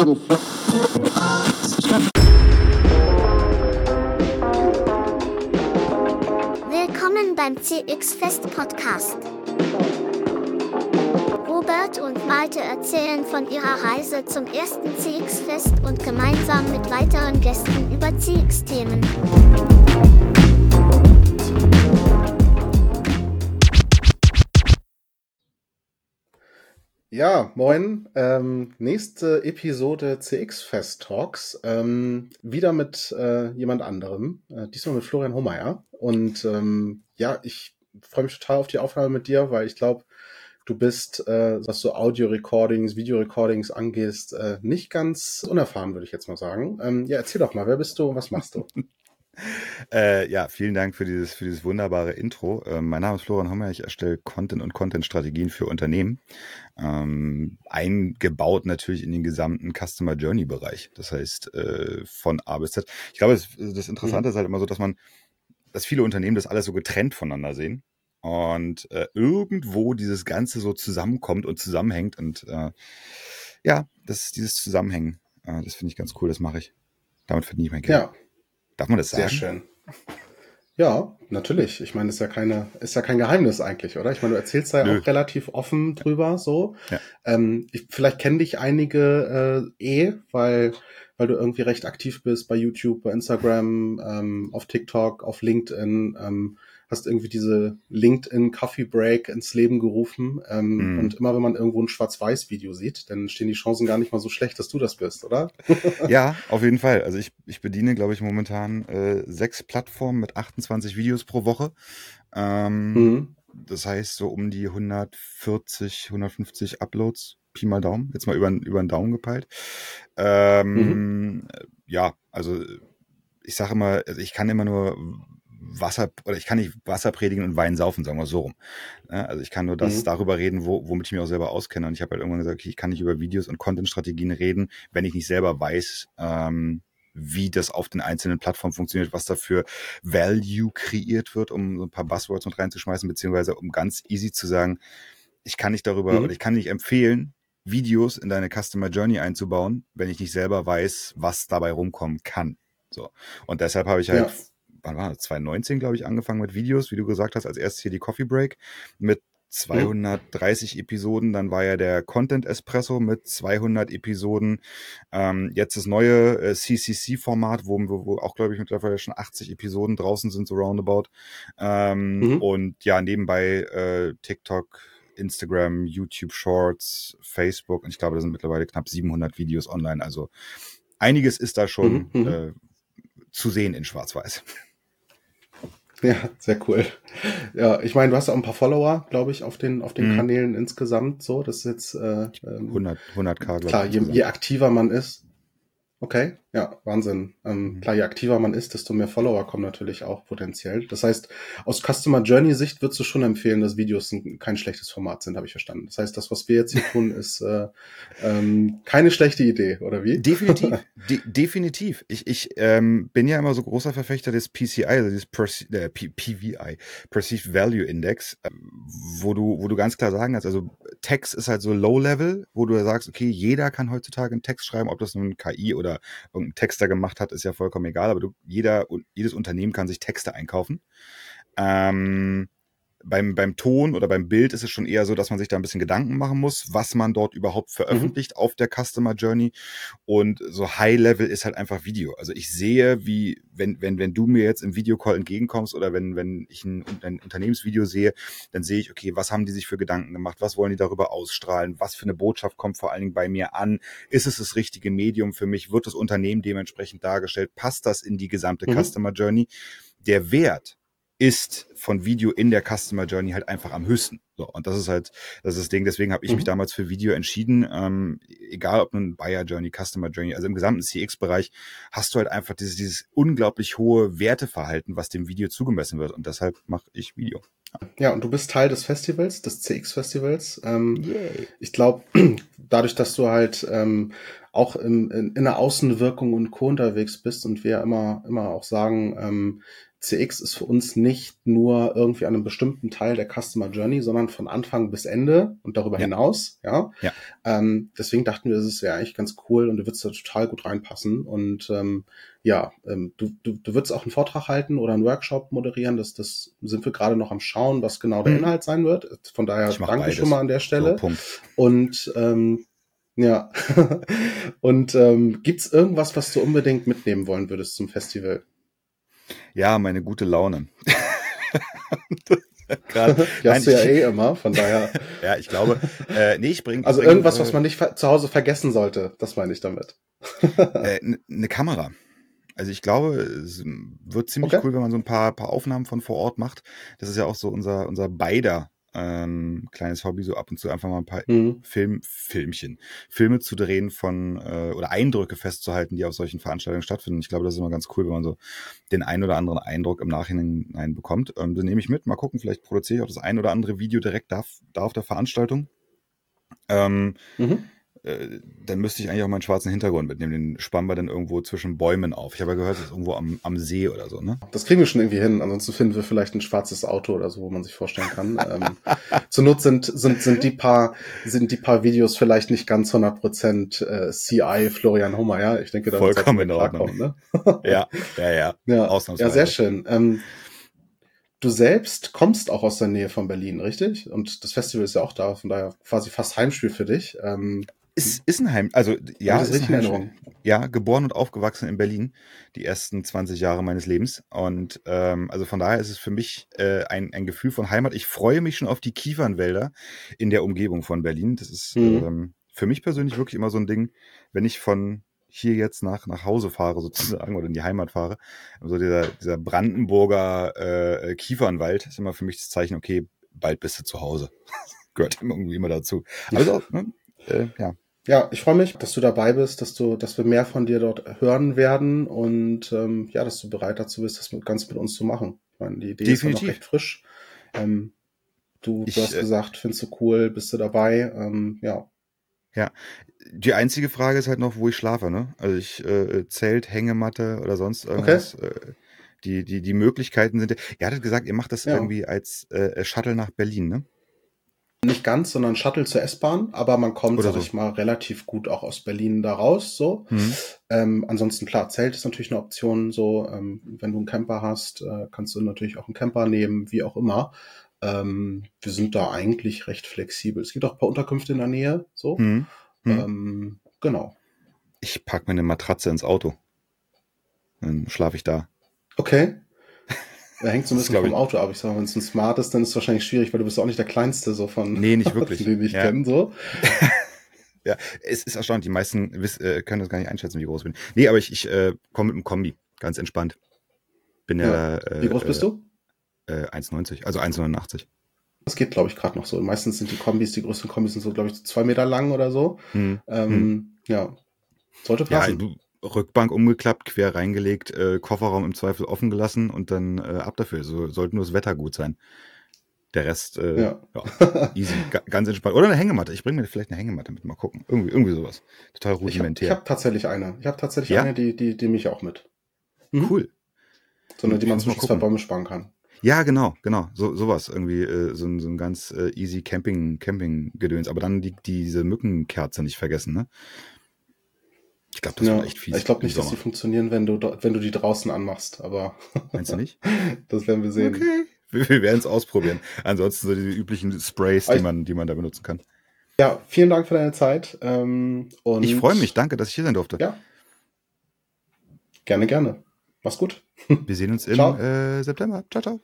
Willkommen beim CX Fest Podcast. Robert und Malte erzählen von ihrer Reise zum ersten CX Fest und gemeinsam mit weiteren Gästen über CX-Themen. Ja, moin. Ähm, nächste Episode CX Fest Talks. Ähm, wieder mit äh, jemand anderem. Äh, diesmal mit Florian Hohmeier. Und ähm, ja, ich freue mich total auf die Aufnahme mit dir, weil ich glaube, du bist, äh, was so Audio-Recordings, Video-Recordings angehst, äh, nicht ganz unerfahren, würde ich jetzt mal sagen. Ähm, ja, erzähl doch mal, wer bist du und was machst du? Äh, ja, vielen Dank für dieses, für dieses wunderbare Intro. Ähm, mein Name ist Florian Hommer, ich erstelle Content und Content-Strategien für Unternehmen. Ähm, eingebaut natürlich in den gesamten Customer Journey-Bereich. Das heißt, äh, von A bis Z. Ich glaube, das, das Interessante mhm. ist halt immer so, dass man, dass viele Unternehmen das alles so getrennt voneinander sehen. Und äh, irgendwo dieses Ganze so zusammenkommt und zusammenhängt. Und äh, ja, das dieses Zusammenhängen, äh, das finde ich ganz cool, das mache ich. Damit verdiene ich mein Geld. Ja. Darf man das sagen? Sehr schön. Ja, natürlich. Ich meine, ist ja keine, ist ja kein Geheimnis eigentlich, oder? Ich meine, du erzählst da ja auch relativ offen drüber, so. Ja. Ähm, ich, vielleicht kennen dich einige äh, eh, weil, weil du irgendwie recht aktiv bist bei YouTube, bei Instagram, ähm, auf TikTok, auf LinkedIn. Ähm, hast irgendwie diese LinkedIn Coffee Break ins Leben gerufen. Ähm, mm. Und immer wenn man irgendwo ein Schwarz-Weiß-Video sieht, dann stehen die Chancen gar nicht mal so schlecht, dass du das bist, oder? ja, auf jeden Fall. Also ich, ich bediene, glaube ich, momentan äh, sechs Plattformen mit 28 Videos pro Woche. Ähm, mm. Das heißt, so um die 140, 150 Uploads. Pi mal Daumen, jetzt mal über, über den Daumen gepeilt. Ähm, mhm. Ja, also ich sage immer, also ich kann immer nur Wasser, oder ich kann nicht Wasser predigen und Wein saufen, sagen wir so rum. Also ich kann nur das mhm. darüber reden, wo, womit ich mich auch selber auskenne. Und ich habe halt irgendwann gesagt, okay, ich kann nicht über Videos und Content-Strategien reden, wenn ich nicht selber weiß, ähm, wie das auf den einzelnen Plattformen funktioniert, was da für Value kreiert wird, um so ein paar Buzzwords mit reinzuschmeißen, beziehungsweise um ganz easy zu sagen, ich kann nicht darüber mhm. oder ich kann nicht empfehlen, Videos in deine Customer Journey einzubauen, wenn ich nicht selber weiß, was dabei rumkommen kann. So. Und deshalb habe ich halt ja wann war das? 2019, glaube ich, angefangen mit Videos, wie du gesagt hast, als erstes hier die Coffee Break mit 230 mhm. Episoden, dann war ja der Content Espresso mit 200 Episoden. Ähm, jetzt das neue äh, CCC-Format, wo, wo auch, glaube ich, mittlerweile schon 80 Episoden draußen sind, so roundabout. Ähm, mhm. Und ja, nebenbei äh, TikTok, Instagram, YouTube Shorts, Facebook und ich glaube, da sind mittlerweile knapp 700 Videos online. Also einiges ist da schon mhm. mhm. äh, zu sehen in Schwarz-Weiß. Ja, sehr cool. Ja, ich meine, du hast auch ein paar Follower, glaube ich, auf den auf den mhm. Kanälen insgesamt. So, das ist jetzt äh, 100 100k. Klar, je, je aktiver man ist, Okay, ja, Wahnsinn. Ähm, mhm. Klar, je aktiver man ist, desto mehr Follower kommen natürlich auch potenziell. Das heißt, aus Customer Journey Sicht würdest du schon empfehlen, dass Videos ein, kein schlechtes Format sind, habe ich verstanden. Das heißt, das, was wir jetzt hier tun, ist äh, ähm, keine schlechte Idee, oder wie? Definitiv, de definitiv. Ich, ich ähm, bin ja immer so großer Verfechter des PCI, also des Perce äh, PVI, Perceived Value Index, äh, wo du, wo du ganz klar sagen kannst, also Text ist halt so Low Level, wo du sagst, okay, jeder kann heutzutage einen Text schreiben, ob das nun KI oder oder irgendein Texter gemacht hat, ist ja vollkommen egal, aber du, jeder, jedes Unternehmen kann sich Texte einkaufen. Ähm, beim, beim Ton oder beim Bild ist es schon eher so, dass man sich da ein bisschen Gedanken machen muss, was man dort überhaupt veröffentlicht mhm. auf der Customer Journey. Und so High Level ist halt einfach Video. Also ich sehe, wie, wenn, wenn, wenn du mir jetzt im Videocall entgegenkommst oder wenn, wenn ich ein, ein Unternehmensvideo sehe, dann sehe ich, okay, was haben die sich für Gedanken gemacht? Was wollen die darüber ausstrahlen? Was für eine Botschaft kommt vor allen Dingen bei mir an? Ist es das richtige Medium für mich? Wird das Unternehmen dementsprechend dargestellt? Passt das in die gesamte mhm. Customer Journey? Der Wert ist von Video in der Customer Journey halt einfach am höchsten. So, und das ist halt, das ist das Ding. Deswegen habe ich mhm. mich damals für Video entschieden. Ähm, egal ob nun Buyer Journey, Customer Journey, also im gesamten CX-Bereich hast du halt einfach dieses, dieses unglaublich hohe Werteverhalten, was dem Video zugemessen wird. Und deshalb mache ich Video. Ja, und du bist Teil des Festivals, des CX-Festivals. Ähm, ich glaube, dadurch, dass du halt ähm, auch im, in, in der Außenwirkung und Co. unterwegs bist und wir immer, immer auch sagen, ähm, CX ist für uns nicht nur irgendwie an einem bestimmten Teil der Customer Journey, sondern von Anfang bis Ende und darüber ja. hinaus. Ja. ja. Ähm, deswegen dachten wir, das ist ja eigentlich ganz cool und du würdest da total gut reinpassen. Und ähm, ja, ähm, du, du, du würdest auch einen Vortrag halten oder einen Workshop moderieren. Das, das sind wir gerade noch am Schauen, was genau der hm. Inhalt sein wird. Von daher danke beides. schon mal an der Stelle. So, und ähm, ja. und ähm, gibt irgendwas, was du unbedingt mitnehmen wollen würdest zum Festival? Ja, meine gute Laune. Grad, die hast du ja eh immer, von daher. ja, ich glaube, äh, nee, ich bringe. Also bring, irgendwas, äh, was man nicht zu Hause vergessen sollte, das meine ich damit. äh, Eine Kamera. Also ich glaube, es wird ziemlich okay. cool, wenn man so ein paar, paar Aufnahmen von vor Ort macht. Das ist ja auch so unser, unser beider ähm, kleines Hobby, so ab und zu einfach mal ein paar mhm. Film, Filmchen, Filme zu drehen von äh, oder Eindrücke festzuhalten, die auf solchen Veranstaltungen stattfinden. Ich glaube, das ist immer ganz cool, wenn man so den ein oder anderen Eindruck im Nachhinein bekommt. Ähm, den nehme ich mit, mal gucken, vielleicht produziere ich auch das ein oder andere Video direkt da, da auf der Veranstaltung. Ähm, mhm. Äh, dann müsste ich eigentlich auch meinen schwarzen Hintergrund mitnehmen. Den spannen wir dann irgendwo zwischen Bäumen auf. Ich habe ja gehört, das ist irgendwo am, am See oder so, ne? Das kriegen wir schon irgendwie hin. Ansonsten finden wir vielleicht ein schwarzes Auto oder so, wo man sich vorstellen kann. ähm, zur Not sind, sind, sind die paar, sind die paar Videos vielleicht nicht ganz 100% äh, CI Florian Hummer, ja? Ich denke, da Vollkommen in Ordnung. Ne? ja, ja, ja. Ja, Ausnahmsweise. ja sehr schön. Ähm, du selbst kommst auch aus der Nähe von Berlin, richtig? Und das Festival ist ja auch da, von daher quasi fast Heimspiel für dich. Ähm, ist, ist ein Heim, also ja, ist ein Heim, ja, geboren und aufgewachsen in Berlin, die ersten 20 Jahre meines Lebens. Und ähm, also von daher ist es für mich äh, ein, ein Gefühl von Heimat. Ich freue mich schon auf die Kiefernwälder in der Umgebung von Berlin. Das ist mhm. ähm, für mich persönlich wirklich immer so ein Ding, wenn ich von hier jetzt nach, nach Hause fahre, sozusagen, oder in die Heimat fahre. So dieser, dieser Brandenburger äh, Kiefernwald ist immer für mich das Zeichen, okay, bald bist du zu Hause. Gehört irgendwie immer dazu. Also, ne, äh, ja. Ja, ich freue mich, dass du dabei bist, dass du, dass wir mehr von dir dort hören werden und ähm, ja, dass du bereit dazu bist, das mit, ganz mit uns zu machen. Ich meine, die Idee Definitiv. ist noch recht frisch. Ähm, du, ich, du hast äh, gesagt, findest du cool, bist du dabei? Ähm, ja. Ja, die einzige Frage ist halt noch, wo ich schlafe, ne? Also ich äh, Zelt, Hängematte oder sonst irgendwas. Okay. Äh, die, die, die Möglichkeiten sind. Ihr hattet gesagt, ihr macht das ja. irgendwie als äh, Shuttle nach Berlin, ne? Nicht ganz, sondern Shuttle zur S-Bahn, aber man kommt, Oder sag so. ich mal, relativ gut auch aus Berlin da raus. So. Mhm. Ähm, ansonsten, klar, Zelt ist natürlich eine Option. So, ähm, wenn du einen Camper hast, äh, kannst du natürlich auch einen Camper nehmen, wie auch immer. Ähm, wir sind da eigentlich recht flexibel. Es gibt auch ein paar Unterkünfte in der Nähe. So. Mhm. Mhm. Ähm, genau. Ich pack mir eine Matratze ins Auto. Dann schlafe ich da. Okay. Er hängt so ein bisschen vom Auto ab. Ich sag, wenn es ein Smart ist, dann ist es wahrscheinlich schwierig, weil du bist auch nicht der Kleinste so von, nee, nicht wirklich. den ich ja. kenne. So. ja, es ist erstaunlich. Die meisten äh, können das gar nicht einschätzen, wie groß ich bin. Nee, aber ich, ich äh, komme mit einem Kombi. Ganz entspannt. Bin ja. ja wie groß äh, bist du? Äh, 1,90, also 1,89. Das geht, glaube ich, gerade noch so. Meistens sind die Kombis, die größten Kombis sind so, glaube ich, zwei Meter lang oder so. Hm. Ähm, hm. Ja, sollte passen. Ja, du, Rückbank umgeklappt, quer reingelegt, äh, Kofferraum im Zweifel offen gelassen und dann äh, ab dafür. So sollte nur das Wetter gut sein. Der Rest, äh, ja. ja easy, ganz entspannt. Oder eine Hängematte. Ich bringe mir vielleicht eine Hängematte mit, mal gucken. Irgendwie, irgendwie sowas. Total rudimentär. Ich habe hab tatsächlich eine. Ich habe tatsächlich ja? eine, die, die, die mich auch mit. Mhm. Cool. So eine, die man zwischen zwei Bäume sparen kann. Ja, genau, genau. So, sowas. Irgendwie äh, so, ein, so ein ganz äh, easy Camping, Camping-Gedöns. Aber dann die, diese Mückenkerze nicht vergessen, ne? Ich glaube, das ja, wird echt fies. Ich glaube nicht, dass die funktionieren, wenn du, wenn du die draußen anmachst, aber. Meinst du nicht? das werden wir sehen. Okay. Wir, wir werden es ausprobieren. Ansonsten so die üblichen Sprays, die man, die man da benutzen kann. Ja, vielen Dank für deine Zeit. Ähm, und ich freue mich, danke, dass ich hier sein durfte. Ja. Gerne, gerne. Mach's gut. Wir sehen uns im äh, September. Ciao, ciao.